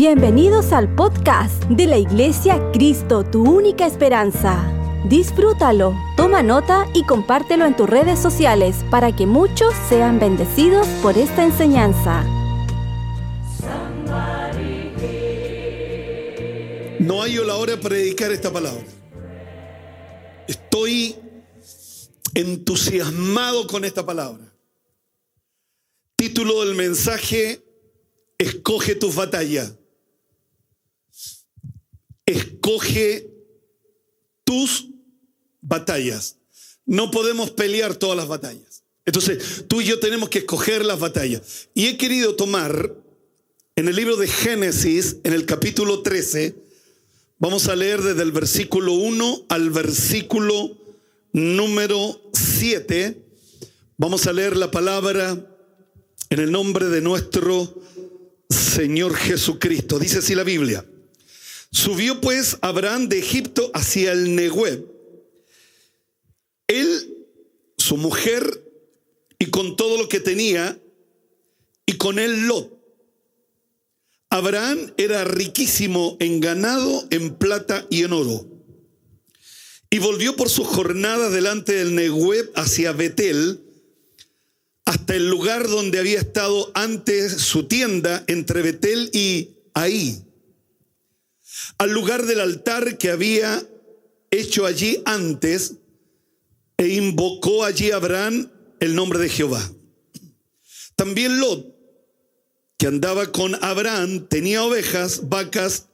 Bienvenidos al podcast de la Iglesia Cristo, tu única esperanza. Disfrútalo, toma nota y compártelo en tus redes sociales para que muchos sean bendecidos por esta enseñanza. No hay la hora para predicar esta palabra. Estoy entusiasmado con esta palabra. Título del mensaje, escoge tu batalla. Escoge tus batallas. No podemos pelear todas las batallas. Entonces, tú y yo tenemos que escoger las batallas. Y he querido tomar en el libro de Génesis, en el capítulo 13, vamos a leer desde el versículo 1 al versículo número 7. Vamos a leer la palabra en el nombre de nuestro Señor Jesucristo. Dice así la Biblia. Subió pues Abraham de Egipto hacia el Nehueb. Él, su mujer y con todo lo que tenía, y con él Lot. Abraham era riquísimo en ganado, en plata y en oro. Y volvió por su jornada delante del Nehueb hacia Betel, hasta el lugar donde había estado antes su tienda entre Betel y Ahí, al lugar del altar que había hecho allí antes, e invocó allí Abraham el nombre de Jehová. También Lot, que andaba con Abraham, tenía ovejas, vacas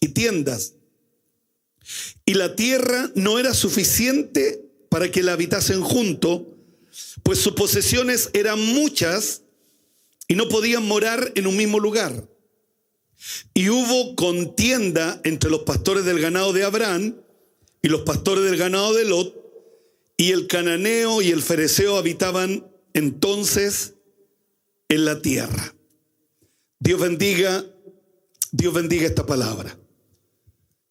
y tiendas. Y la tierra no era suficiente para que la habitasen junto, pues sus posesiones eran muchas y no podían morar en un mismo lugar. Y hubo contienda entre los pastores del ganado de Abraham y los pastores del ganado de Lot, y el cananeo y el fereceo habitaban entonces en la tierra. Dios bendiga, Dios bendiga esta palabra.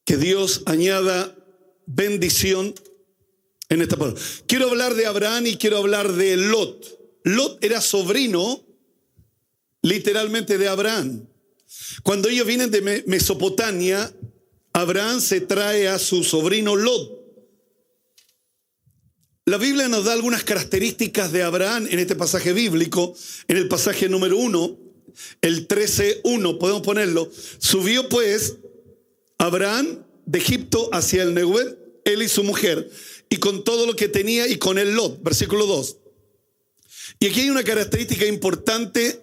Que Dios añada bendición en esta palabra. Quiero hablar de Abraham y quiero hablar de Lot. Lot era sobrino literalmente de Abraham. Cuando ellos vienen de Mesopotamia, Abraham se trae a su sobrino Lot. La Biblia nos da algunas características de Abraham en este pasaje bíblico, en el pasaje número uno, el 13.1, podemos ponerlo. Subió pues Abraham de Egipto hacia el Nehuel, él y su mujer, y con todo lo que tenía y con el Lot, versículo 2. Y aquí hay una característica importante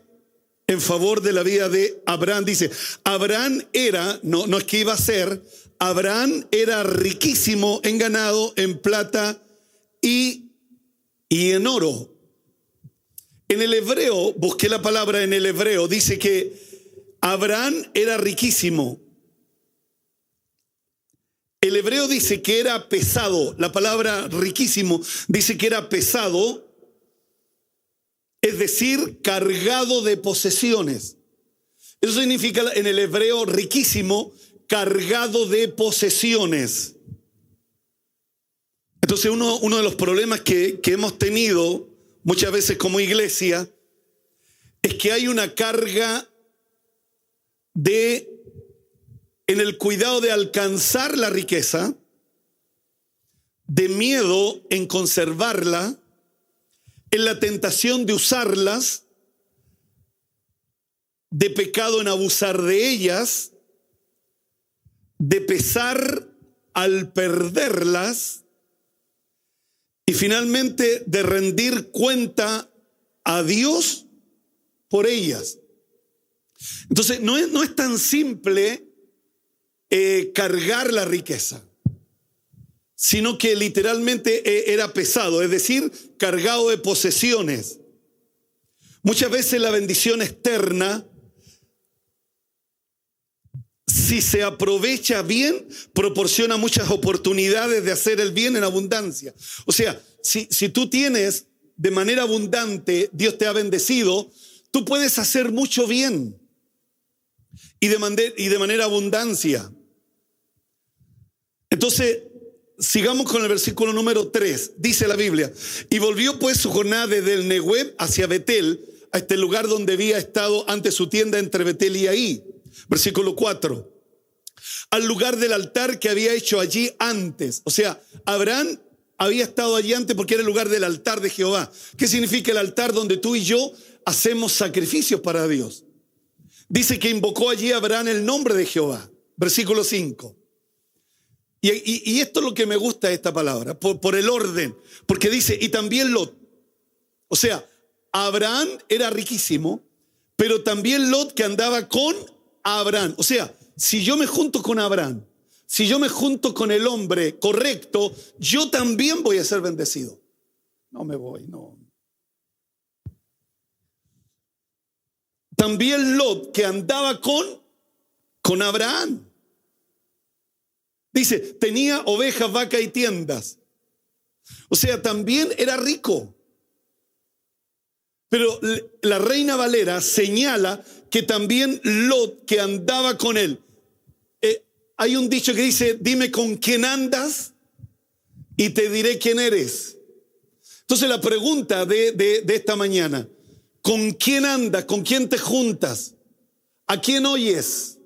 en favor de la vida de Abraham. Dice, Abraham era, no, no es que iba a ser, Abraham era riquísimo en ganado, en plata y, y en oro. En el hebreo, busqué la palabra en el hebreo, dice que Abraham era riquísimo. El hebreo dice que era pesado, la palabra riquísimo dice que era pesado es decir, cargado de posesiones. Eso significa en el hebreo riquísimo, cargado de posesiones. Entonces uno, de los problemas que, que hemos tenido muchas veces como iglesia es que hay una carga de en el cuidado de alcanzar la riqueza, de miedo en conservarla en la tentación de usarlas, de pecado en abusar de ellas, de pesar al perderlas y finalmente de rendir cuenta a Dios por ellas. Entonces, no es, no es tan simple eh, cargar la riqueza sino que literalmente eh, era pesado, es decir, cargado de posesiones. Muchas veces la bendición externa, si se aprovecha bien, proporciona muchas oportunidades de hacer el bien en abundancia. O sea, si, si tú tienes de manera abundante, Dios te ha bendecido, tú puedes hacer mucho bien y de, y de manera abundancia. Entonces, Sigamos con el versículo número 3. Dice la Biblia, y volvió pues su jornada desde el Nehueb hacia Betel, a este lugar donde había estado antes su tienda entre Betel y ahí. Versículo 4. Al lugar del altar que había hecho allí antes. O sea, Abraham había estado allí antes porque era el lugar del altar de Jehová. ¿Qué significa el altar donde tú y yo hacemos sacrificios para Dios? Dice que invocó allí Abraham el nombre de Jehová. Versículo 5. Y, esto es lo que me gusta de esta palabra, por, el orden, porque dice, y también Lot. O sea, Abraham era riquísimo, pero también Lot que andaba con Abraham. O sea, si yo me junto con Abraham, si yo me junto con el hombre correcto, yo también voy a ser bendecido. No me voy, no. También Lot que andaba con con Abraham. Dice, tenía ovejas, vaca y tiendas. O sea, también era rico. Pero la reina Valera señala que también Lot, que andaba con él, eh, hay un dicho que dice, dime con quién andas y te diré quién eres. Entonces la pregunta de, de esta mañana, ¿con quién andas? ¿Con quién te juntas? ¿A quién oyes?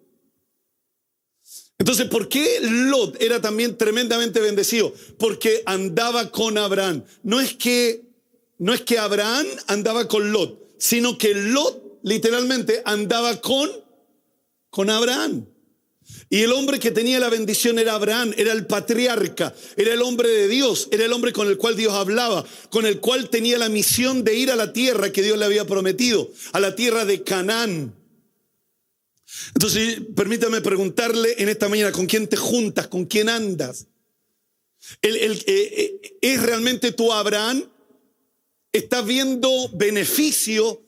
Entonces, ¿por qué Lot era también tremendamente bendecido? Porque andaba con Abraham. No es que, no es que Abraham andaba con Lot, sino que Lot literalmente andaba con, con Abraham. Y el hombre que tenía la bendición era Abraham, era el patriarca, era el hombre de Dios, era el hombre con el cual Dios hablaba, con el cual tenía la misión de ir a la tierra que Dios le había prometido, a la tierra de Canaán. Entonces, permítame preguntarle en esta mañana, ¿con quién te juntas? ¿Con quién andas? Eh, eh, ¿Es realmente tu Abraham? ¿Estás viendo beneficio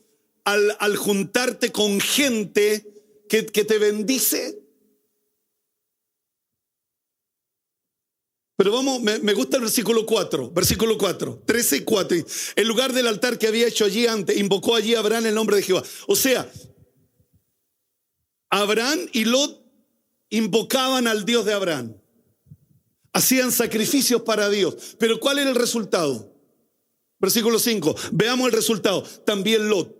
al, juntarte con gente que, te bendice? Pero vamos, me, me, gusta el versículo 4, versículo 4, 13 y 4. El lugar del altar que había hecho allí antes, invocó allí a Abraham el nombre de Jehová. O sea, Abraham y Lot invocaban al Dios de Abraham. Hacían sacrificios para Dios. Pero ¿cuál era el resultado? Versículo 5. Veamos el resultado. También Lot,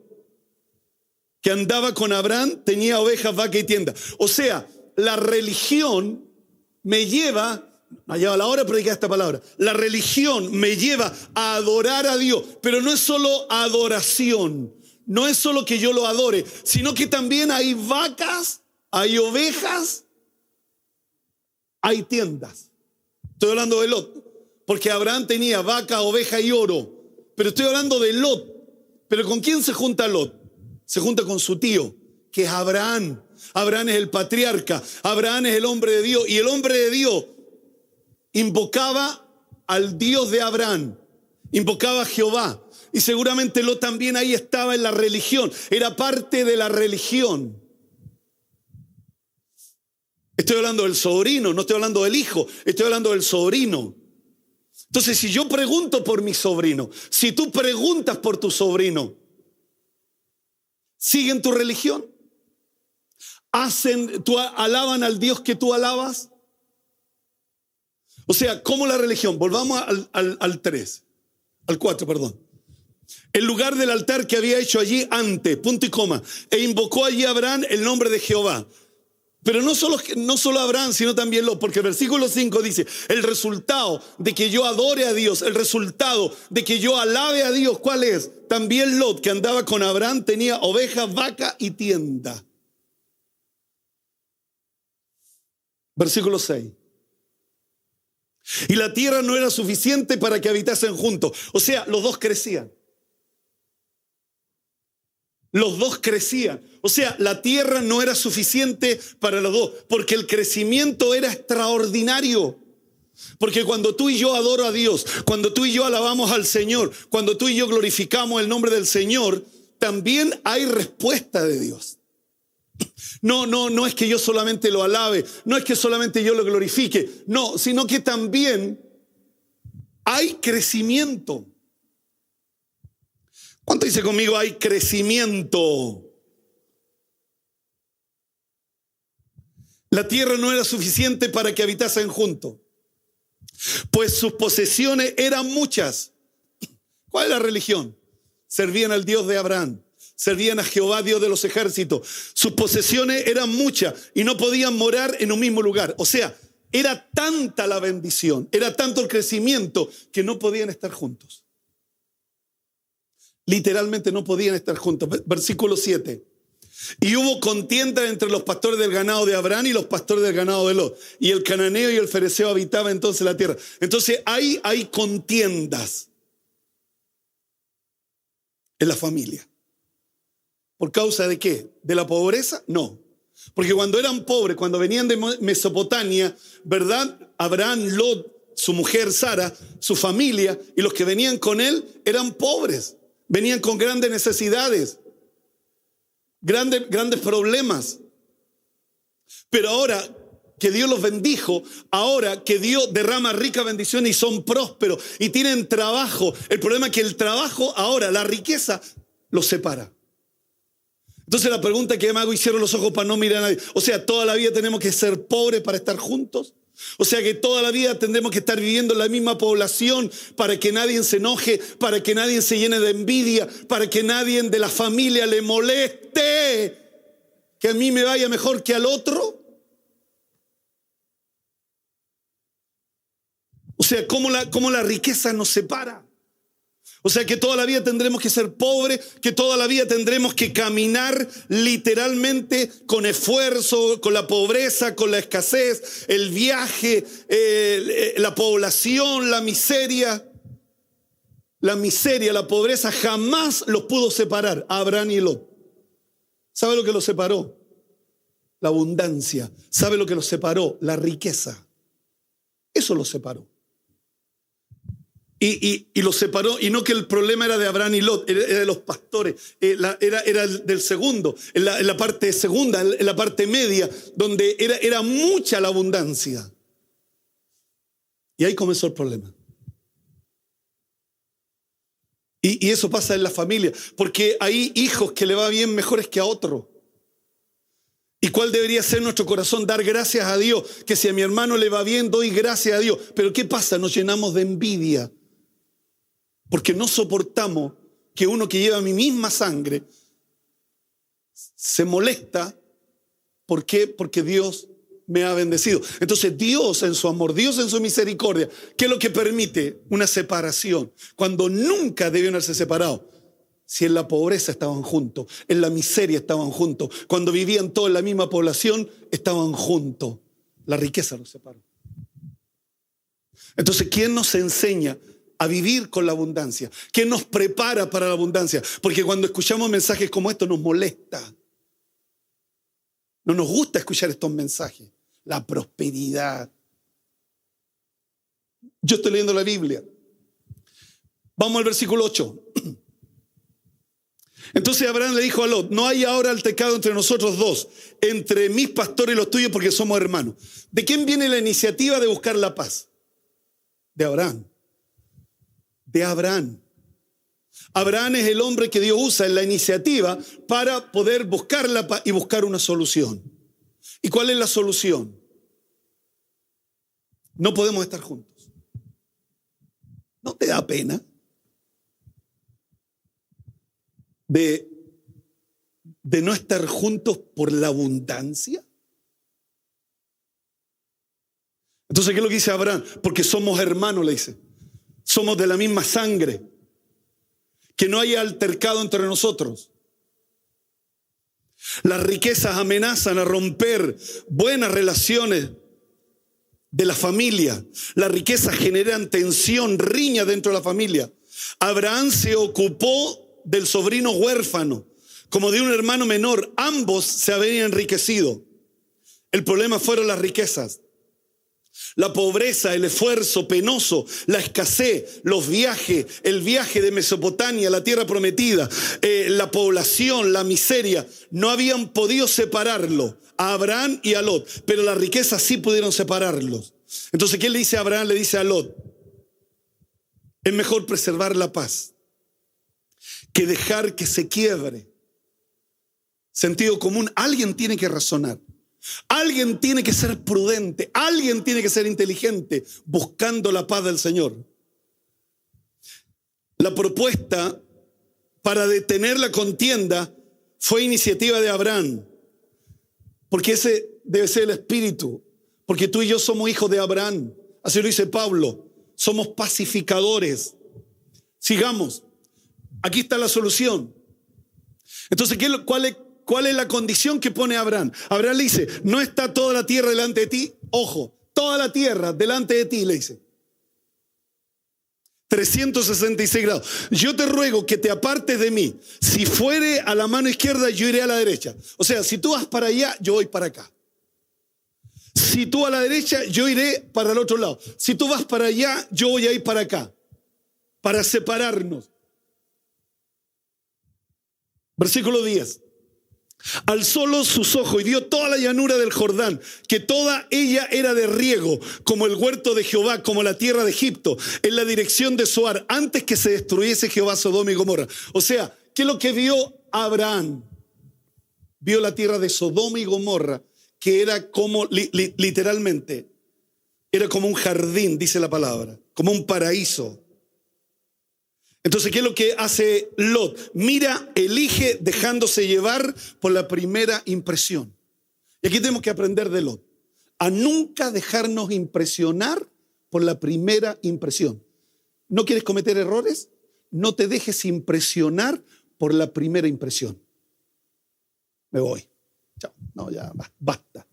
que andaba con Abraham, tenía ovejas, vaca y tienda. O sea, la religión me lleva, me lleva la hora predicar esta palabra, la religión me lleva a adorar a Dios, pero no es solo adoración, no es solo que yo lo adore, sino que también hay vacas, hay ovejas, hay tiendas. Estoy hablando de Lot, porque Abraham tenía vaca, oveja y oro, pero estoy hablando de Lot. Pero ¿con quién se junta Lot? Se junta con su tío, que es Abraham. Abraham es el patriarca, Abraham es el hombre de Dios, y el hombre de Dios invocaba al Dios de Abraham, invocaba a Jehová. Y seguramente lo también ahí estaba en la religión, era parte de la religión. Estoy hablando del sobrino, no estoy hablando del hijo, estoy hablando del sobrino. Entonces, si yo pregunto por mi sobrino, si tú preguntas por tu sobrino, ¿siguen tu religión? ¿Hacen, tú alaban al Dios que tú alabas? O sea, ¿cómo la religión? Volvamos al, al, al 3, al 4, perdón el lugar del altar que había hecho allí antes, punto y coma, e invocó allí a Abraham el nombre de Jehová. Pero no solo, no solo Abraham, sino también Lot, porque el versículo 5 dice, el resultado de que yo adore a Dios, el resultado de que yo alabe a Dios, ¿cuál es? También Lot, que andaba con Abraham, tenía ovejas, vaca y tienda. Versículo 6. Y la tierra no era suficiente para que habitasen juntos. O sea, los dos crecían. Los dos crecían. O sea, la tierra no era suficiente para los dos, porque el crecimiento era extraordinario. Porque cuando tú y yo adoro a Dios, cuando tú y yo alabamos al Señor, cuando tú y yo glorificamos el nombre del Señor, también hay respuesta de Dios. No, no, no es que yo solamente lo alabe, no es que solamente yo lo glorifique, no, sino que también hay crecimiento. ¿Cuánto dice conmigo hay crecimiento? La tierra no era suficiente para que habitasen juntos, pues sus posesiones eran muchas. ¿Cuál es la religión? Servían al Dios de Abraham, servían a Jehová, Dios de los ejércitos. Sus posesiones eran muchas y no podían morar en un mismo lugar. O sea, era tanta la bendición, era tanto el crecimiento que no podían estar juntos. Literalmente no podían estar juntos. Versículo 7. Y hubo contienda entre los pastores del ganado de Abraham y los pastores del ganado de Lot. Y el cananeo y el fereceo habitaban entonces la tierra. Entonces ahí hay contiendas en la familia. ¿Por causa de qué? ¿De la pobreza? No. Porque cuando eran pobres, cuando venían de Mesopotamia, ¿verdad? Abraham, Lot, su mujer Sara, su familia y los que venían con él eran pobres. Venían con grandes necesidades, grandes, grandes problemas. Pero ahora que Dios los bendijo, ahora que Dios derrama rica bendición y son prósperos y tienen trabajo, el problema es que el trabajo ahora, la riqueza, los separa. Entonces la pregunta que me hago, hicieron los ojos para no mirar a nadie. O sea, toda la vida tenemos que ser pobres para estar juntos. O sea que toda la vida tendremos que estar viviendo en la misma población para que nadie se enoje, para que nadie se llene de envidia, para que nadie de la familia le moleste que a mí me vaya mejor que al otro. O sea, ¿cómo la, cómo la riqueza nos separa? O sea que toda la vida tendremos que ser pobres, que toda la vida tendremos que caminar literalmente con esfuerzo, con la pobreza, con la escasez, el viaje, eh, la población, la miseria. La miseria, la pobreza jamás los pudo separar Abraham y Lot. ¿Sabe lo que los separó? La abundancia. ¿Sabe lo que los separó? La riqueza. Eso los separó. Y, y, los separó, y no que el problema era de Abraham y Lot, era, de los pastores, eh, era, era, del segundo, en la, parte segunda, en la parte media, donde era, era mucha la abundancia. Y ahí comenzó el problema. Y, y, eso pasa en la familia, porque hay hijos que le va bien mejores que a otro. ¿Y cuál debería ser nuestro corazón? Dar gracias a Dios, que si a mi hermano le va bien, doy gracias a Dios. Pero ¿qué pasa? Nos llenamos de envidia porque no soportamos que uno que lleva mi misma sangre se molesta. ¿Por qué? Porque Dios me ha bendecido. Entonces Dios en su amor, Dios en su misericordia, ¿qué es lo que permite? Una separación. Cuando nunca debieron haberse separado. Si en la pobreza estaban juntos, en la miseria estaban juntos, cuando vivían todos en la misma población, estaban juntos. La riqueza los separó. Entonces, ¿quién nos enseña a vivir con la abundancia, que nos prepara para la abundancia. Porque cuando escuchamos mensajes como estos nos molesta. No nos gusta escuchar estos mensajes. La prosperidad. Yo estoy leyendo la Biblia. Vamos al versículo 8. Entonces Abraham le dijo a Lot, no hay ahora altercado entre nosotros dos, entre mis pastores y los tuyos, porque somos hermanos. ¿De quién viene la iniciativa de buscar la paz? De Abraham de Abraham. Abraham es el hombre que Dios usa en la iniciativa para poder buscarla y buscar una solución. ¿Y cuál es la solución? No podemos estar juntos. ¿No te da pena de, de no estar juntos por la abundancia? Entonces, ¿qué es lo que dice Abraham? Porque somos hermanos, le dice somos de la misma sangre, que no haya altercado entre nosotros. Las riquezas amenazan a romper buenas relaciones de la familia. Las riquezas generan tensión, riña dentro de la familia. Abraham se ocupó del sobrino huérfano, como de un hermano menor. Ambos se habían enriquecido. El problema fueron las riquezas. La pobreza, el esfuerzo penoso, la escasez, los viajes, el viaje de Mesopotamia, la tierra prometida, eh, la población, la miseria, no habían podido separarlo a Abraham y a Lot, pero la riqueza sí pudieron separarlos. Entonces, ¿qué le dice a Abraham? Le dice a Lot, es mejor preservar la paz que dejar que se quiebre. Sentido común, alguien tiene que razonar. Alguien tiene que ser prudente, alguien tiene que ser inteligente buscando la paz del Señor. La propuesta para detener la contienda fue iniciativa de Abraham. Porque ese debe ser el espíritu. Porque tú y yo somos hijos de Abraham. Así lo dice Pablo. Somos pacificadores. Sigamos. Aquí está la solución. Entonces, cuál, es, ¿cuál es la condición que pone Abraham? Abraham le dice, no está toda la tierra delante de ti. Ojo, toda la tierra delante de ti, le dice. 366 grados. Yo te ruego que te apartes de mí. Si fuere a la mano izquierda, yo iré a la derecha. O sea, si tú vas para allá, yo voy para acá. Si tú a la derecha, yo iré para el otro lado. Si tú vas para allá, yo voy a ir para acá. Para separarnos. Versículo 10. Alzó sus ojos y vio toda la llanura del Jordán, que toda ella era de riego, como el huerto de Jehová, como la tierra de Egipto, en la dirección de Soar, antes que se destruyese Jehová Sodoma y Gomorra. O sea, ¿qué es lo que vio Abraham? Vio la tierra de Sodoma y Gomorra, que era como, literalmente, era como un jardín, dice la palabra, como un paraíso. Entonces, ¿qué es lo que hace Lot? Mira, elige dejándose llevar por la primera impresión. Y aquí tenemos que aprender de Lot. A nunca dejarnos impresionar por la primera impresión. ¿No quieres cometer errores? No te dejes impresionar por la primera impresión. Me voy. Chao. No, ya basta.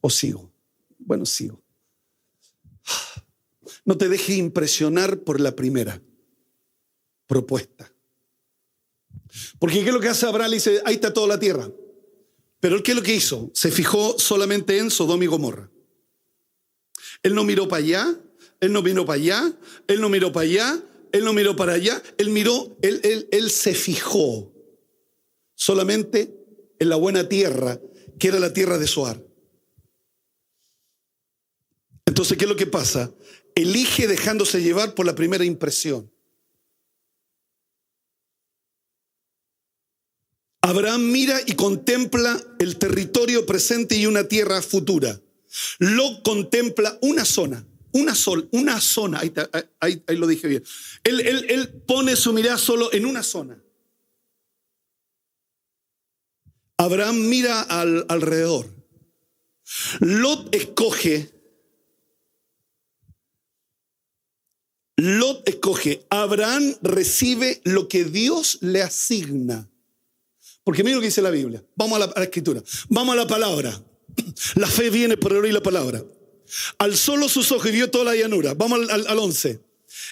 O sigo. Bueno, sigo. No te dejes impresionar por la primera propuesta. Porque ¿qué es lo que hace Abraham? dice, ahí está toda la tierra. Pero ¿qué es lo que hizo? Se fijó solamente en Sodoma y Gomorra. Él no miró para allá, él no miró para allá, él no miró para allá, él no miró para allá, él miró, él, él, él se fijó solamente en la buena tierra, que era la tierra de Soar. Entonces, ¿qué es lo que pasa? elige dejándose llevar por la primera impresión. Abraham mira y contempla el territorio presente y una tierra futura. Lo contempla una zona, una sol, una zona. Ahí, lo dije bien. Él, él, pone su mirada solo en una zona. Abraham mira al, alrededor. Lot escoge Lot escoge, Abraham recibe lo que Dios le asigna. Porque mira lo que dice la Biblia. Vamos a la, escritura. Vamos a la palabra. La fe viene por oír la palabra. Alzó los sus ojos y vio toda la llanura. Vamos al, al, 11.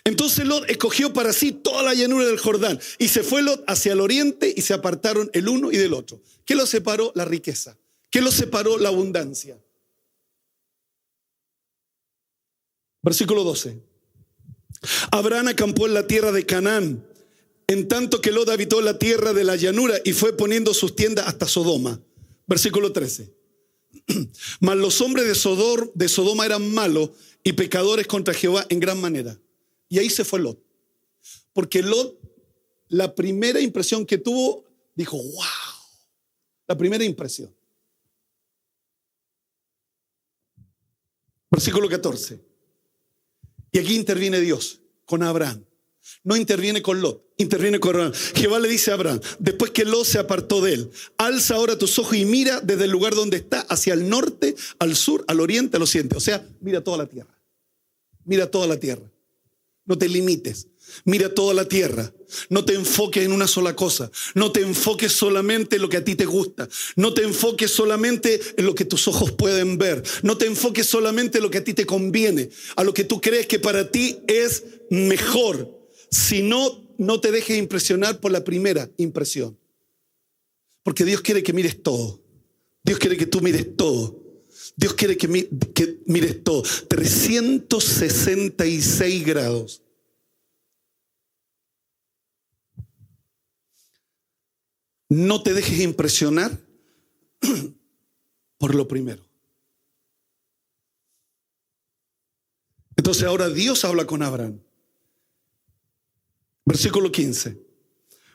Entonces Lot escogió para sí toda la llanura del Jordán y se fue Lot hacia el oriente y se apartaron el uno y del otro. ¿Qué lo separó? La riqueza. ¿Qué lo separó? La abundancia. Versículo 12. Abraham acampó en la tierra de Canaán, en tanto que Lot habitó la tierra de la llanura y fue poniendo sus tiendas hasta Sodoma. Versículo 13. Mas los hombres de, Sodor, de Sodoma eran malos y pecadores contra Jehová en gran manera. Y ahí se fue Lot. Porque Lot, la primera impresión que tuvo, dijo, wow. La primera impresión. Versículo 14. Y aquí interviene Dios con Abraham. No interviene con Lot, interviene con Abraham. Jehová le dice a Abraham, después que Lot se apartó de él, alza ahora tus ojos y mira desde el lugar donde está hacia el norte, al sur, al oriente, al occidente. O sea, mira toda la tierra. Mira toda la tierra. No te limites. Mira toda la tierra. No te enfoques en una sola cosa. No te enfoques solamente en lo que a ti te gusta. No te enfoques solamente en lo que tus ojos pueden ver. No te enfoques solamente en lo que a ti te conviene, a lo que tú crees que para ti es mejor. Si no, no te dejes impresionar por la primera impresión. Porque Dios quiere que mires todo. Dios quiere que tú mires todo. Dios quiere que, que mires todo. 366 grados. No te dejes impresionar por lo primero. Entonces ahora Dios habla con Abraham. Versículo 15.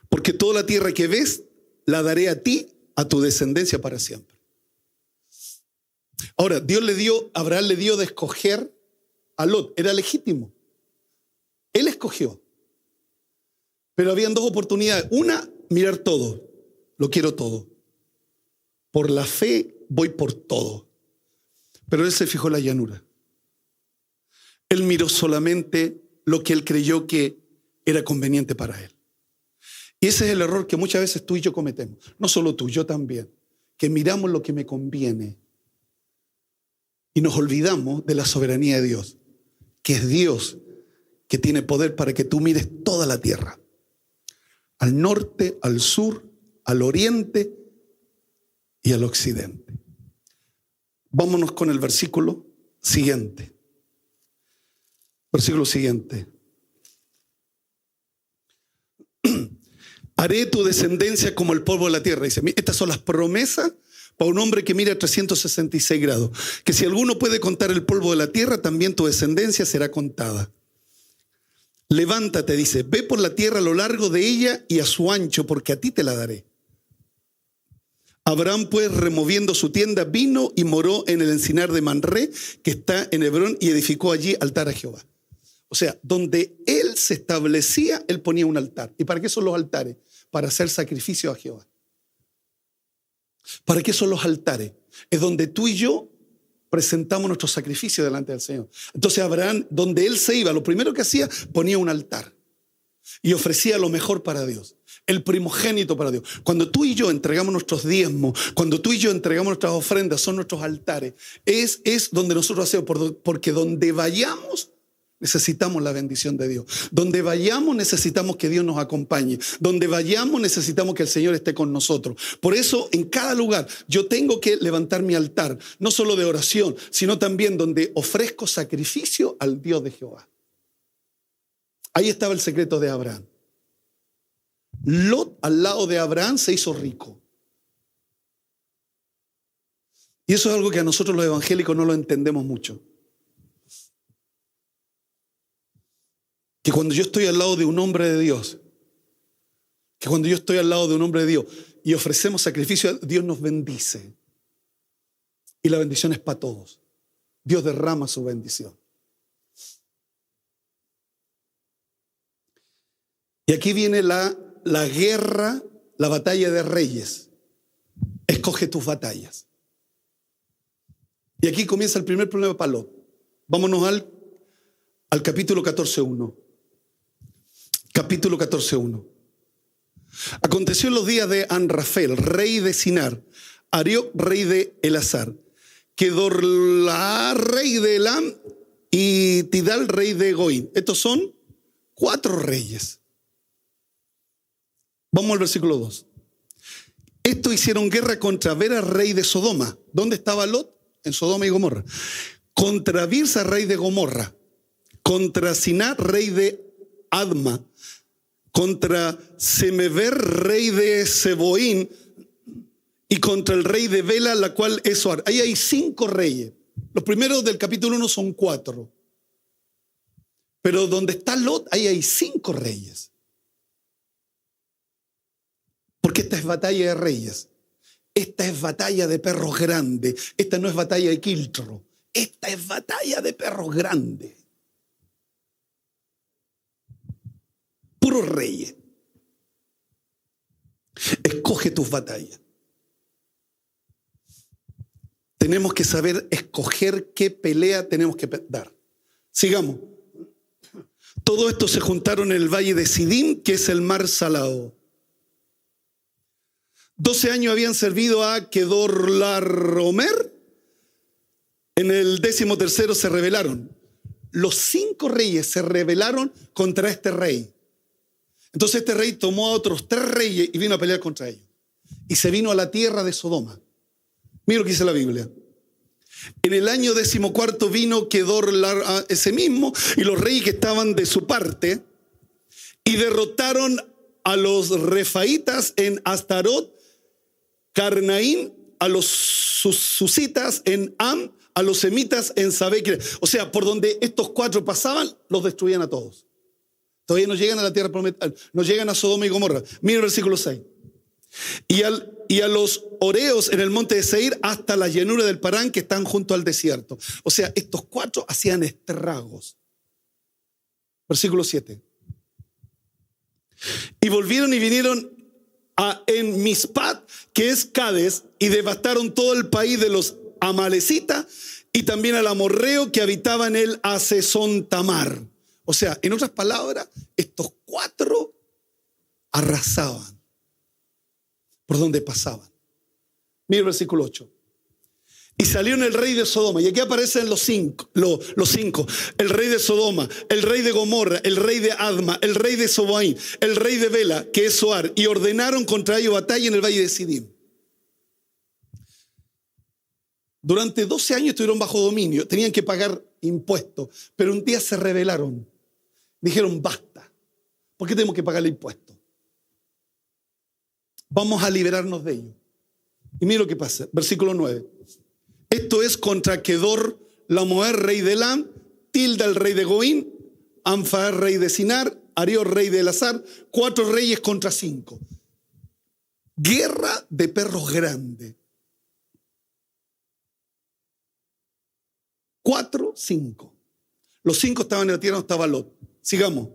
Porque toda la tierra que ves la daré a ti, a tu descendencia para siempre. Ahora, Dios le dio, Abraham le dio de escoger a Lot. Era legítimo. Él escogió. Pero habían dos oportunidades. Una, mirar todo. Lo quiero todo. Por la fe voy por todo. Pero él se fijó en la llanura. Él miró solamente lo que él creyó que era conveniente para él. Y ese es el error que muchas veces tú y yo cometemos. No solo tú, yo también. Que miramos lo que me conviene y nos olvidamos de la soberanía de Dios, que es Dios que tiene poder para que tú mires toda la tierra, al norte, al sur, al oriente y al occidente. Vámonos con el versículo siguiente. Versículo siguiente. Haré tu descendencia como el polvo de la tierra. Dice, estas son las promesas para un hombre que mira a 366 grados. Que si alguno puede contar el polvo de la tierra, también tu descendencia será contada. Levántate, dice, ve por la tierra a lo largo de ella y a su ancho, porque a ti te la daré. Abraham, pues, removiendo su tienda, vino y moró en el encinar de Manré, que está en Hebrón, y edificó allí altar a Jehová. O sea, donde él se establecía, él ponía un altar. ¿Y para qué son los altares? Para hacer sacrificio a Jehová. ¿Para qué son los altares? Es donde tú y yo presentamos nuestro sacrificio delante del Señor. Entonces Abraham, donde él se iba, lo primero que hacía, ponía un altar y ofrecía lo mejor para Dios, el primogénito para Dios. Cuando tú y yo entregamos nuestros diezmos, cuando tú y yo entregamos nuestras ofrendas, son nuestros altares, es, es donde nosotros hacemos, porque donde vayamos, necesitamos la bendición de Dios. Donde vayamos necesitamos que Dios nos acompañe. Donde vayamos necesitamos que el Señor esté con nosotros. Por eso en cada lugar yo tengo que levantar mi altar, no solo de oración, sino también donde ofrezco sacrificio al Dios de Jehová. Ahí estaba el secreto de Abraham. Lot al lado de Abraham se hizo rico. Y eso es algo que a nosotros los evangélicos no lo entendemos mucho. Que cuando yo estoy al lado de un hombre de Dios, que cuando yo estoy al lado de un hombre de Dios y ofrecemos sacrificio, Dios nos bendice. Y la bendición es para todos. Dios derrama su bendición. Y aquí viene la, la guerra, la batalla de reyes. Escoge tus batallas. Y aquí comienza el primer problema para Lot. Vámonos al, al capítulo 14.1 capítulo 14.1. Aconteció en los días de Anrafel, rey de Sinar, Arioc, rey de Elazar, Kedorla, rey de Elam, y Tidal, rey de Goín. Estos son cuatro reyes. Vamos al versículo 2. Estos hicieron guerra contra Vera, rey de Sodoma. ¿Dónde estaba Lot? En Sodoma y Gomorra. Contra Birsa, rey de Gomorra. Contra Sinar, rey de Adma contra Semever, rey de Seboín, y contra el rey de Bela, la cual es Soar. Ahí hay cinco reyes. Los primeros del capítulo 1 son cuatro. Pero donde está Lot, ahí hay cinco reyes. Porque esta es batalla de reyes. Esta es batalla de perros grandes. Esta no es batalla de quiltro. Esta es batalla de perros grandes. puros reyes. Escoge tus batallas. Tenemos que saber escoger qué pelea tenemos que dar. Sigamos. Todo esto se juntaron en el valle de Sidim, que es el mar salado. Doce años habían servido a Kedorlaomer. En el décimo tercero se rebelaron. Los cinco reyes se rebelaron contra este rey. Entonces este rey tomó a otros tres reyes y vino a pelear contra ellos. Y se vino a la tierra de Sodoma. Mira lo que dice la Biblia. En el año decimocuarto vino Kedor ese mismo y los reyes que estaban de su parte y derrotaron a los refaitas en Astarot, Carnaín, a los susitas en Am, a los semitas en Sabequir. O sea, por donde estos cuatro pasaban, los destruían a todos. Todavía no llegan a la tierra prometida, no llegan a Sodoma y Gomorra. Mira el versículo 6. Y, y, a los oreos en el monte de Seir hasta la llanura del Parán que están junto al desierto. O sea, estos cuatro hacían estragos. Versículo 7. Y volvieron y vinieron a, en Mispat, es Cades, y devastaron todo el país de los amalecitas y también al amorreo que habitaba en el Asesón Tamar. O sea, en otras palabras, estos cuatro arrasaban por donde pasaban. Mira el versículo 8. Y salió el rey de Sodoma. Y aquí aparecen los cinco, los, cinco. El rey de Sodoma, el rey de Gomorra, el rey de Adma, el rey de Sobaín, el rey de Bela, que es Soar. Y ordenaron contra ellos batalla en el valle de Sidim. Durante 12 años estuvieron bajo dominio. Tenían que pagar impuestos. Pero un día se rebelaron. Dijeron, basta. ¿Por qué tenemos que pagar el impuesto? Vamos a liberarnos de ellos. Y mira lo que pasa. Versículo 9. Esto es contra Kedor, Lamoer, rey de Lam, Tilda, el rey de Goín, Anfaer, rey de Sinar, Arió, rey de Elazar, cuatro reyes contra cinco. Guerra de perros grande. Cuatro, cinco. Los cinco estaban en la tierra, no estaba Lot. Sigamos.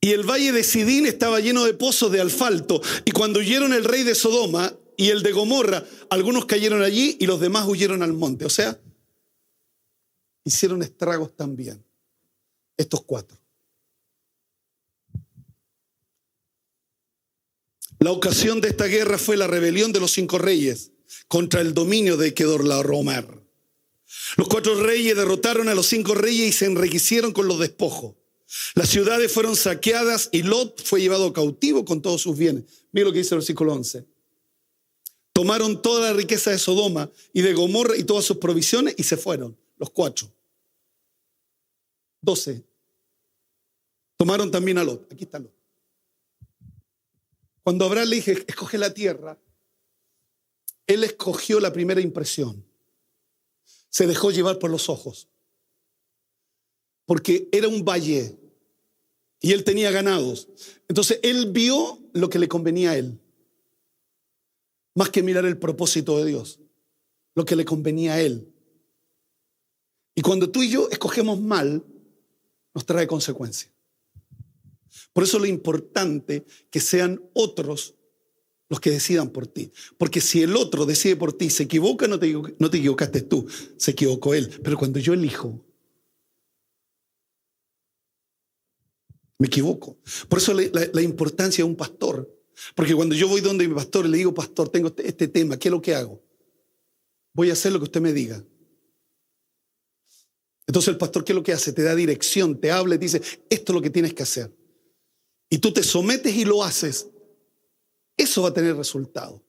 Y el valle de Sidín estaba lleno de pozos de asfalto. Y cuando huyeron el rey de Sodoma y el de Gomorra, algunos cayeron allí y los demás huyeron al monte. O sea, hicieron estragos también. Estos cuatro. La ocasión de esta guerra fue la rebelión de los cinco reyes contra el dominio de Kedorlaomer. Los cuatro reyes derrotaron a los cinco reyes y se enriquecieron con los despojos. Las ciudades fueron saqueadas y Lot fue llevado cautivo con todos sus bienes. Mira lo que dice el versículo 11. Tomaron toda la riqueza de Sodoma y de Gomorra y todas sus provisiones y se fueron, los cuatro. Doce. Tomaron también a Lot. Aquí está Lot. Cuando Abraham le dije, escoge la tierra, él escogió la primera impresión. Se dejó llevar por los ojos. Porque era un valle y él tenía ganados. Entonces él vio lo que le convenía a él más que mirar el propósito de Dios, lo que le convenía a Él. Y cuando tú y yo escogemos mal, nos trae consecuencias. Por eso lo importante que sean otros los que decidan por ti. Porque si el otro decide por ti, se equivoca, no te, te equivocaste tú, se equivocó él. Pero cuando yo elijo, me equivoco. Por eso la importancia de un pastor porque cuando yo voy donde mi pastor y le digo, pastor, tengo este, este, tema, ¿qué es lo que hago? Voy a hacer lo que usted me diga. Entonces el pastor, ¿qué es lo que hace? Te da dirección, te habla y te dice, esto es lo que tienes que hacer. Y tú te sometes y lo haces. Eso va a tener resultado.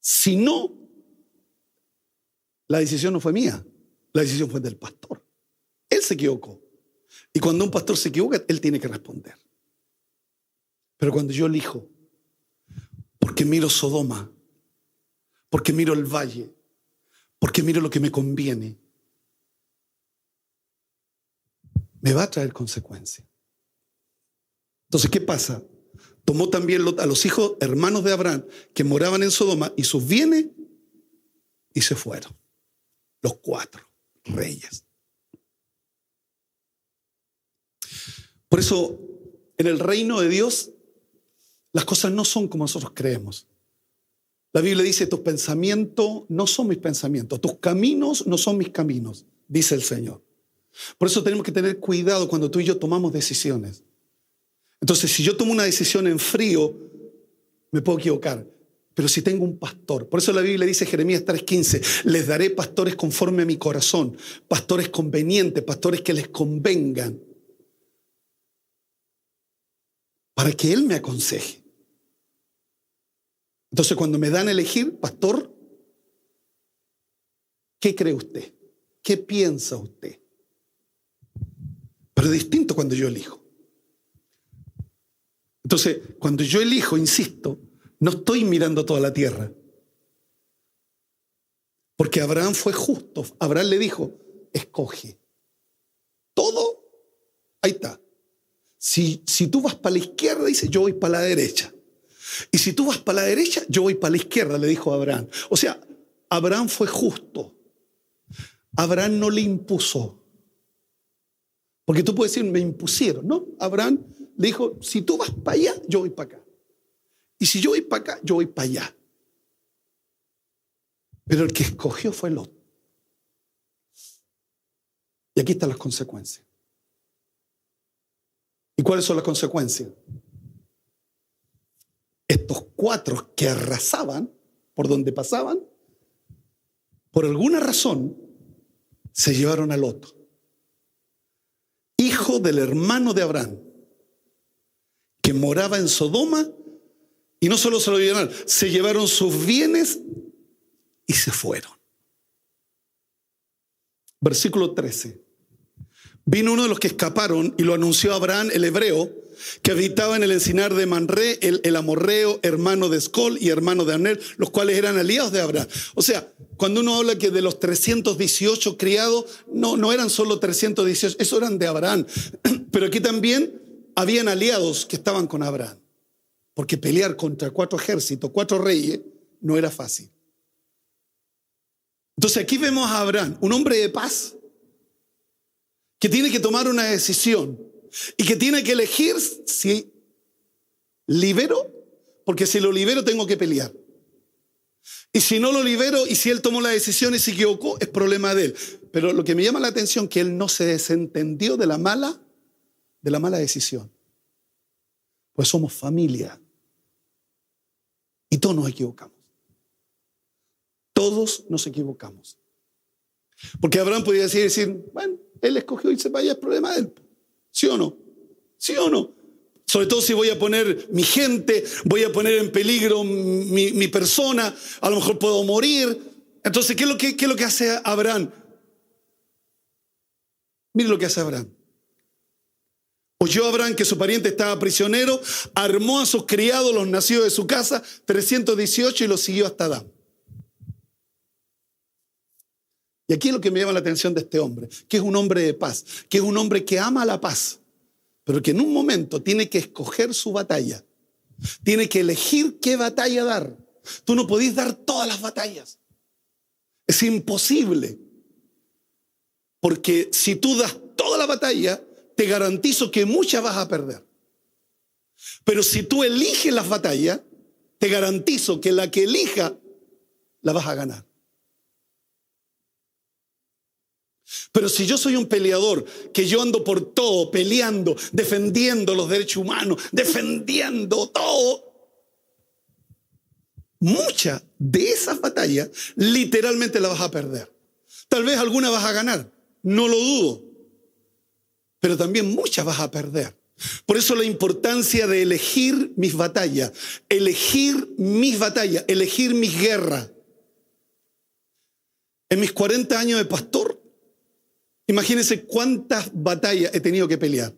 Si no, la decisión no fue mía, la decisión fue del pastor. Él se equivocó. Y cuando un pastor se equivoca, él tiene que responder. Pero cuando yo elijo, porque miro Sodoma, porque miro el valle, porque miro lo que me conviene, me va a traer consecuencias. Entonces, ¿qué pasa? Tomó también a los hijos hermanos de Abraham que moraban en Sodoma y sus bienes y se fueron. Los cuatro reyes. Por eso, en el reino de Dios las cosas no son como nosotros creemos. La Biblia dice, tus pensamientos no son mis pensamientos, tus caminos no son mis caminos, dice el Señor. Por eso tenemos que tener cuidado cuando tú y yo tomamos decisiones. Entonces, si yo tomo una decisión en frío, me puedo equivocar. Pero si tengo un pastor, por eso la Biblia dice Jeremías 3:15, les daré pastores conforme a mi corazón, pastores convenientes, pastores que les convengan. Para que Él me aconseje. Entonces cuando me dan a elegir, pastor, ¿qué cree usted? ¿Qué piensa usted? Pero es distinto cuando yo elijo. Entonces, cuando yo elijo, insisto, no estoy mirando toda la tierra. Porque Abraham fue justo. Abraham le dijo, escoge. Todo, ahí está. Si, tú vas para la izquierda, dice, yo voy para la derecha. Y si tú vas para la derecha, yo voy para la izquierda, le dijo Abraham. O sea, Abraham fue justo. Abraham no le impuso. Porque tú puedes decir, me impusieron, ¿no? Abraham le dijo, si tú vas para allá, yo voy para acá. Y si yo voy para acá, yo voy para allá. Pero el que escogió fue Lot. Y aquí están las consecuencias. ¿Y cuáles son las consecuencias? Estos cuatro que arrasaban por donde pasaban, por alguna razón, se llevaron a Lot, hijo del hermano de Abraham, que moraba en Sodoma, y no solo se lo llevaron, se llevaron sus bienes y se fueron. Versículo 13. Vino uno de los que escaparon y lo anunció Abraham, el hebreo, que habitaba en el encinar de Manré, el, amorreo, hermano de Escol y hermano de Anel, los cuales eran aliados de Abraham. O sea, cuando uno habla que de los 318 criados, no, no eran solo 318, eso eran de Abraham. Pero aquí también habían aliados que estaban con Abraham. Porque pelear contra cuatro ejércitos, cuatro reyes, no era fácil. Entonces aquí vemos a Abraham, un hombre de paz, que tiene que tomar una decisión y que tiene que elegir si libero, porque si lo libero tengo que pelear. Y si no lo libero y si él tomó la decisión y se equivocó, es problema de él. Pero lo que me llama la atención es que él no se desentendió de la mala, de la mala decisión. Pues somos familia. Y todos nos equivocamos. Todos nos equivocamos. Porque Abraham podía decir, decir, bueno, él escogió irse para allá, es problema de él. ¿Sí o no? ¿Sí o no? Sobre todo si voy a poner mi gente, voy a poner en peligro mi, persona, a lo mejor puedo morir. Entonces, ¿qué es, lo ¿qué es lo que hace Abraham? Mire lo que hace Abraham. Oyó Abraham que su pariente estaba prisionero, armó a sus criados, los nacidos de su casa, 318, y los siguió hasta Adán. Y aquí es lo que me llama la atención de este hombre, que es un hombre de paz, que es un hombre que ama la paz, pero que en un momento tiene que escoger su batalla, tiene que elegir qué batalla dar. Tú no podés dar todas las batallas. Es imposible. Porque si tú das toda la batalla, te garantizo que muchas vas a perder. Pero si tú eliges las batallas, te garantizo que la que elija, la vas a ganar. Pero si yo soy un peleador, que yo ando por todo, peleando, defendiendo los derechos humanos, defendiendo todo, mucha de esas batallas literalmente la vas a perder. Tal vez alguna vas a ganar, no lo dudo, pero también muchas vas a perder. Por eso la importancia de elegir mis batallas, elegir mis batallas, elegir mis guerras. En mis 40 años de pastor, Imagínense cuántas batallas he tenido que pelear.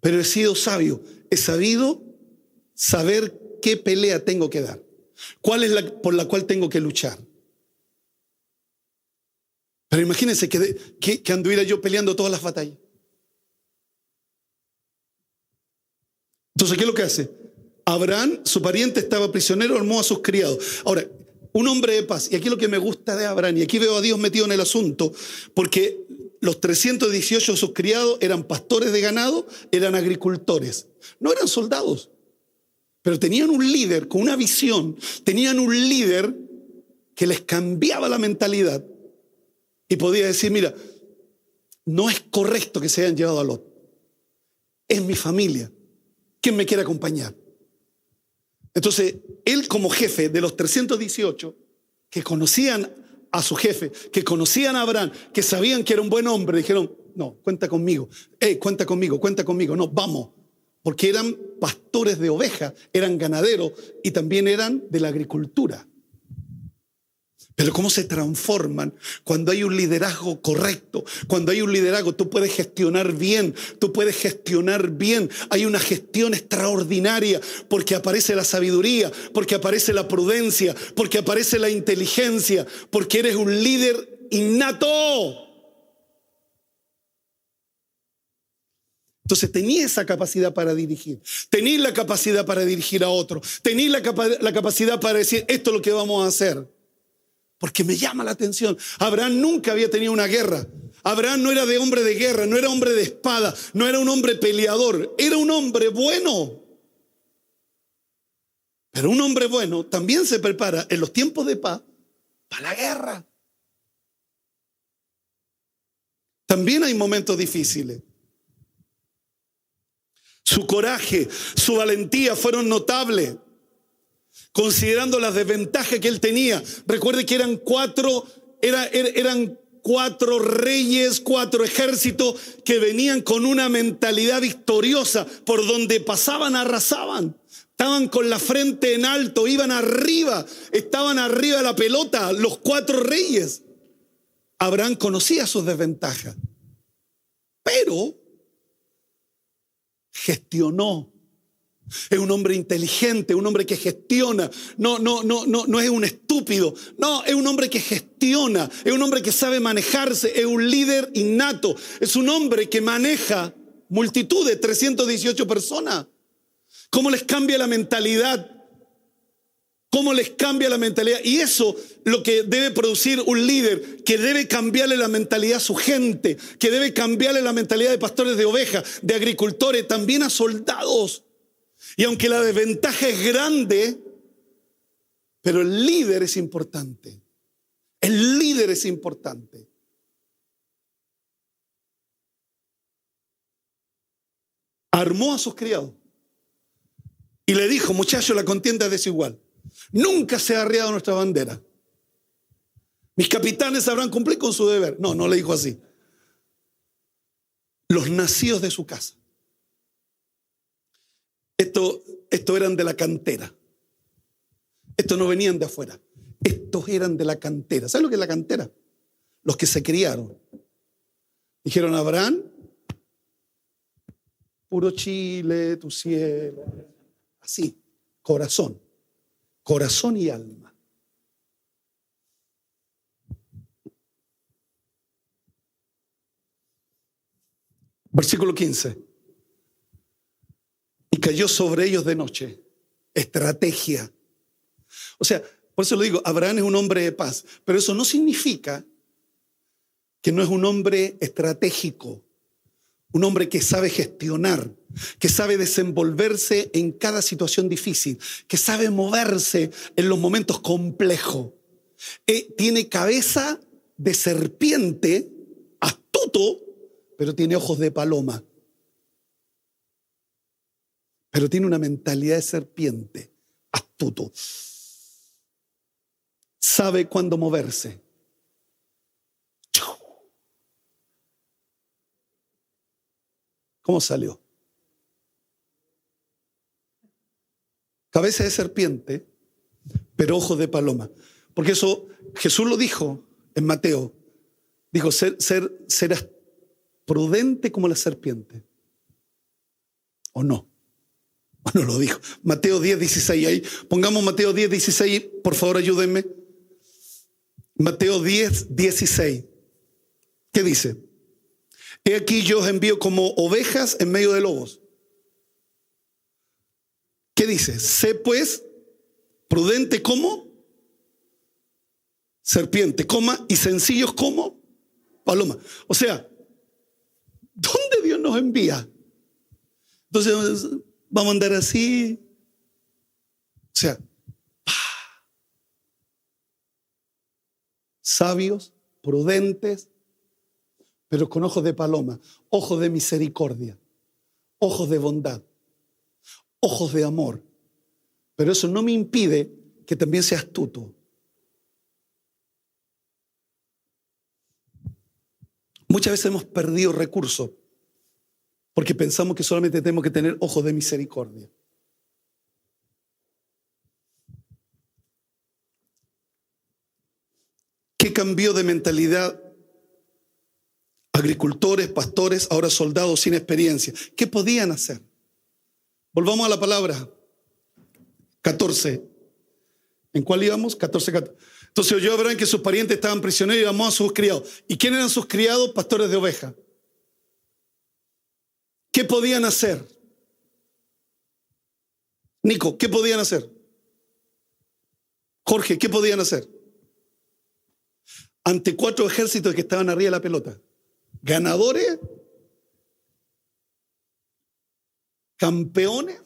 Pero he sido sabio. He sabido saber qué pelea tengo que dar. ¿Cuál es la por la cual tengo que luchar? Pero imagínense que, que, anduviera yo peleando todas las batallas. Entonces, ¿qué es lo que hace? Abraham, su pariente, estaba prisionero, armó a sus criados. Ahora, un hombre de paz. Y aquí lo que me gusta de Abraham, y aquí veo a Dios metido en el asunto, porque los 318 de sus criados eran pastores de ganado, eran agricultores, no eran soldados, pero tenían un líder con una visión, tenían un líder que les cambiaba la mentalidad y podía decir, mira, no es correcto que se hayan llevado a Lot, es mi familia, ¿quién me quiere acompañar? Entonces, él como jefe de los 318, que conocían a su jefe, que conocían a Abraham, que sabían que era un buen hombre, dijeron, no, cuenta conmigo, eh, cuenta conmigo, cuenta conmigo, no, vamos, porque eran pastores de ovejas, eran ganaderos y también eran de la agricultura. Pero cómo se transforman cuando hay un liderazgo correcto, cuando hay un liderazgo, tú puedes gestionar bien, tú puedes gestionar bien. Hay una gestión extraordinaria porque aparece la sabiduría, porque aparece la prudencia, porque aparece la inteligencia, porque eres un líder innato. Entonces tenía esa capacidad para dirigir, tenía la capacidad para dirigir a otro, tenía la, la capacidad para decir, esto es lo que vamos a hacer. Porque me llama la atención. Abraham nunca había tenido una guerra. Abraham no era de hombre de guerra, no era hombre de espada, no era un hombre peleador, era un hombre bueno. Pero un hombre bueno también se prepara en los tiempos de paz para la guerra. También hay momentos difíciles. Su coraje, su valentía fueron notables, considerando las desventajas que él tenía. Recuerde que eran cuatro, eran cuatro reyes, cuatro ejércitos que venían con una mentalidad victoriosa, por donde pasaban arrasaban. Estaban con la frente en alto, iban arriba, estaban arriba de la pelota, los cuatro reyes. Abraham conocía sus desventajas, pero gestionó. Es un hombre inteligente, un hombre que gestiona. No, no, no, no, no es un estúpido. No, es un hombre que gestiona. Es un hombre que sabe manejarse. Es un líder innato. Es un hombre que maneja multitudes, 318 personas. ¿Cómo les cambia la mentalidad? ¿Cómo les cambia la mentalidad? Y eso lo que debe producir un líder, que debe cambiarle la mentalidad a su gente, que debe cambiarle la mentalidad de pastores de ovejas, de agricultores, también a soldados. Y aunque la desventaja es grande, pero el líder es importante. El líder es importante. Armó a sus criados. Y le dijo, muchacho, la contienda es desigual. Nunca se ha arriado nuestra bandera. Mis capitanes habrán cumplido con su deber. No, no le dijo así. Los nacidos de su casa. Esto, estos eran de la cantera. Estos no venían de afuera. Estos eran de la cantera. ¿Sabes lo que es la cantera? Los que se criaron. Dijeron, Abraham, puro Chile, tu cielo. Así, corazón, corazón y alma. Versículo 15. Cayó sobre ellos de noche. Estrategia. O sea, por eso lo digo, Abraham es un hombre de paz, pero eso no significa que no es un hombre estratégico, un hombre que sabe gestionar, que sabe desenvolverse en cada situación difícil, que sabe moverse en los momentos complejos. Eh, tiene cabeza de serpiente, astuto, pero tiene ojos de paloma. Pero tiene una mentalidad de serpiente, astuto. Sabe cuándo moverse. ¿Cómo salió? cabeza de serpiente, pero ojos de paloma. Porque eso Jesús lo dijo en Mateo. Dijo, ser, ser, serás prudente como la serpiente. ¿O no? ¿O no lo dijo? Mateo 10, 16 ahí. Pongamos Mateo 10, 16, por favor ayúdenme. Mateo 10, 16. ¿Qué dice? He aquí yo os envío como ovejas en medio de lobos. ¿Qué dice? Sé pues prudente como serpiente, coma, y sencillos como paloma. O sea, ¿dónde Dios nos envía? Entonces, vamos a andar así. O sea, sabios, prudentes, pero con ojos de paloma, ojos de misericordia, ojos de bondad ojos de amor. Pero eso no me impide que también sea astuto. Muchas veces hemos perdido recursos porque pensamos que solamente tenemos que tener ojos de misericordia. ¿Qué cambió de mentalidad? Agricultores, pastores, ahora soldados sin experiencia. ¿Qué podían hacer? Volvamos a la palabra. 14. ¿En cuál íbamos? 14, 14. Entonces oyó Abraham que sus parientes estaban prisioneros y llamó a sus criados. ¿Y quién eran sus criados? Pastores de oveja. ¿Qué podían hacer? Nico, ¿qué podían hacer? Jorge, ¿qué podían hacer? Ante cuatro ejércitos que estaban arriba de la pelota. ganadores, campeones,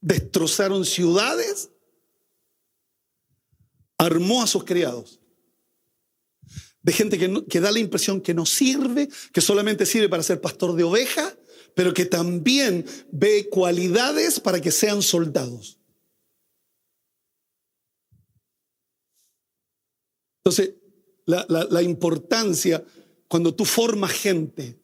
destrozaron ciudades, armó a sus criados. De gente que, que da la impresión que no sirve, que solamente sirve para ser pastor de oveja, pero que también ve cualidades para que sean soldados. Entonces, la, importancia cuando tú formas gente,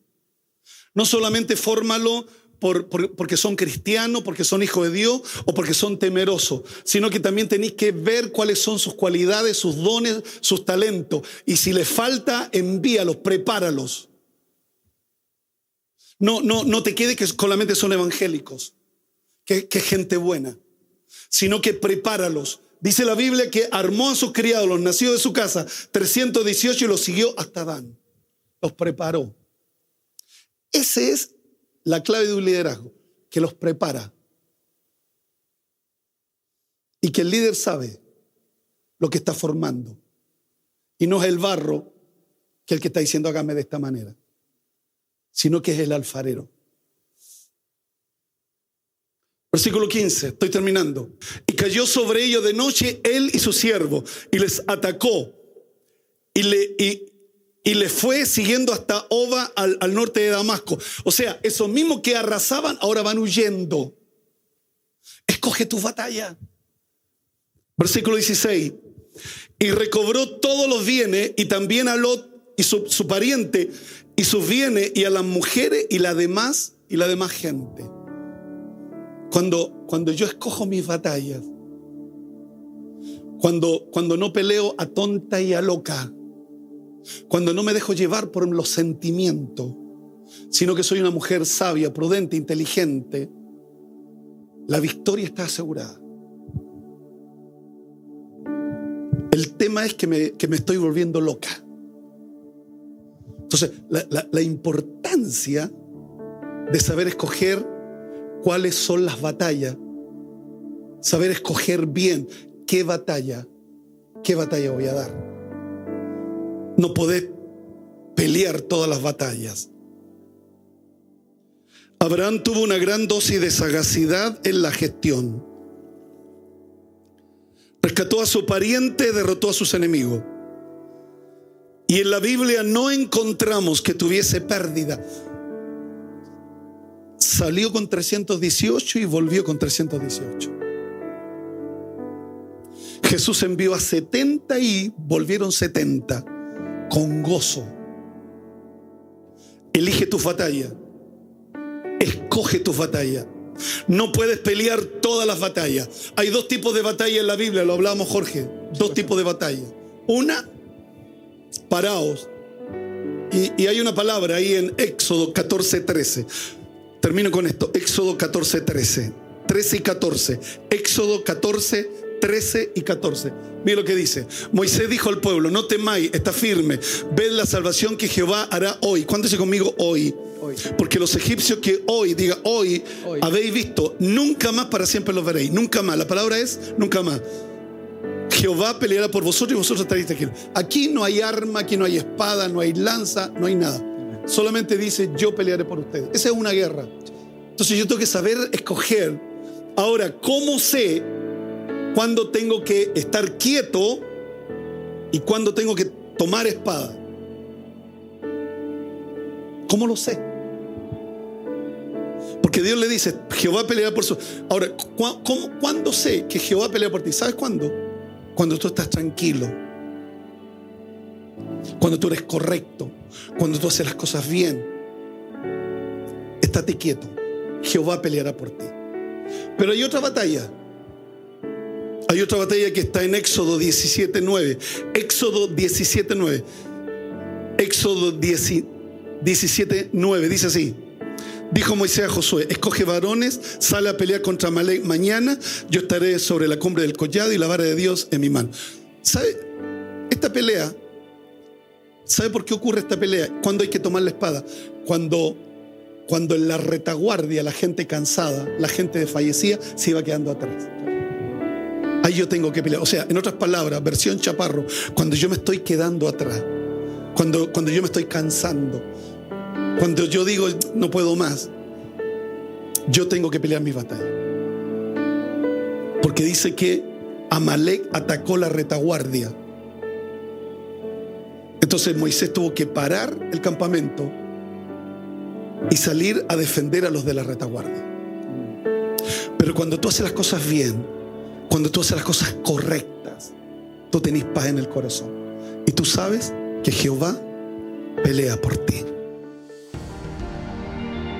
no solamente fórmalo por, porque son cristianos, porque son hijos de Dios o porque son temerosos, sino que también tenéis que ver cuáles son sus cualidades, sus dones, sus talentos. Y si les falta, envíalos, prepáralos. No, no, no te quede que solamente son evangélicos, que, gente buena, sino que prepáralos. Dice la Biblia que armó a sus criados, los nacidos de su casa, 318 y los siguió hasta Dan. Los preparó. Esa es la clave de un liderazgo, que los prepara. Y que el líder sabe lo que está formando. Y no es el barro que el que está diciendo hágame de esta manera, sino que es el alfarero. Versículo 15, estoy terminando. Y cayó sobre ellos de noche él y su siervo, y les atacó, y le, y, le fue siguiendo hasta Oba al, al norte de Damasco. O sea, esos mismos que arrasaban ahora van huyendo. Escoge tu batalla. Versículo 16. Y recobró todos los bienes, y también a Lot y su, su pariente, y sus y a las mujeres, y la demás, y la demás gente. Cuando, cuando yo escojo mis batallas, cuando, cuando no peleo a tonta y a loca, cuando no me dejo llevar por los sentimientos, sino que soy una mujer sabia, prudente, inteligente, la victoria está asegurada. El tema es que me, que me estoy volviendo loca. Entonces, la, la importancia de saber escoger cuáles son las batallas, saber escoger bien qué batalla, qué batalla voy a dar. No poder pelear todas las batallas. Abraham tuvo una gran dosis de sagacidad en la gestión. Rescató a su pariente, derrotó a sus enemigos. Y en la Biblia no encontramos que tuviese pérdida salió con 318 y volvió con 318. Jesús envió a 70 y volvieron 70 con gozo. Elige tu batalla. Escoge tu batalla. No puedes pelear todas las batallas. Hay dos tipos de batalla en la Biblia, lo hablamos Jorge. Dos tipos de batalla. Una, paraos. Y, y hay una palabra ahí en Éxodo 14, 13. Termino con esto. Éxodo 14, 13. 13 y 14. Éxodo 14, 13 y 14. Mira lo que dice. Moisés dijo al pueblo, no temáis, está firme. Ved la salvación que Jehová hará hoy. dice conmigo hoy. Porque los egipcios que hoy, diga hoy, habéis visto, nunca más para siempre los veréis. Nunca más. La palabra es nunca más. Jehová peleará por vosotros y vosotros estaréis tranquilos. Aquí no hay arma, aquí no hay espada, no hay lanza, no hay nada. Solamente dice, yo pelearé por ustedes. Esa es una guerra. Entonces yo tengo que saber escoger. Ahora, ¿cómo sé cuándo tengo que estar quieto y cuándo tengo que tomar espada? ¿Cómo lo sé? Porque Dios le dice, Jehová peleará por su... Ahora, ¿cuándo sé que Jehová pelea por ti? ¿Sabes cuándo? Cuando tú estás tranquilo cuando tú eres correcto, cuando tú haces las cosas bien. Estate quieto. Jehová peleará por ti. Pero hay otra batalla. Hay otra batalla que está en Éxodo 17.9. Éxodo 17.9. Éxodo 17.9. Dice así. Dijo Moisés a Josué, escoge varones, sale a pelear contra Malek mañana, yo estaré sobre la cumbre del collado y la vara de Dios en mi mano. ¿Sabe? Esta pelea ¿Sabe por qué ocurre esta pelea? Cuando hay que tomar la espada. Cuando, cuando en la retaguardia la gente cansada, la gente desfallecida, se iba quedando atrás. Ahí yo tengo que pelear. O sea, en otras palabras, versión chaparro, cuando yo me estoy quedando atrás, Cuando, cuando yo me estoy cansando, cuando yo digo no puedo más, yo tengo que pelear mis batallas. Porque dice que Amalek atacó la retaguardia. Entonces Moisés tuvo que parar el campamento y salir a defender a los de la retaguardia. Pero cuando tú haces las cosas bien, cuando tú haces las cosas correctas, tú tenés paz en el corazón. Y tú sabes que Jehová pelea por ti.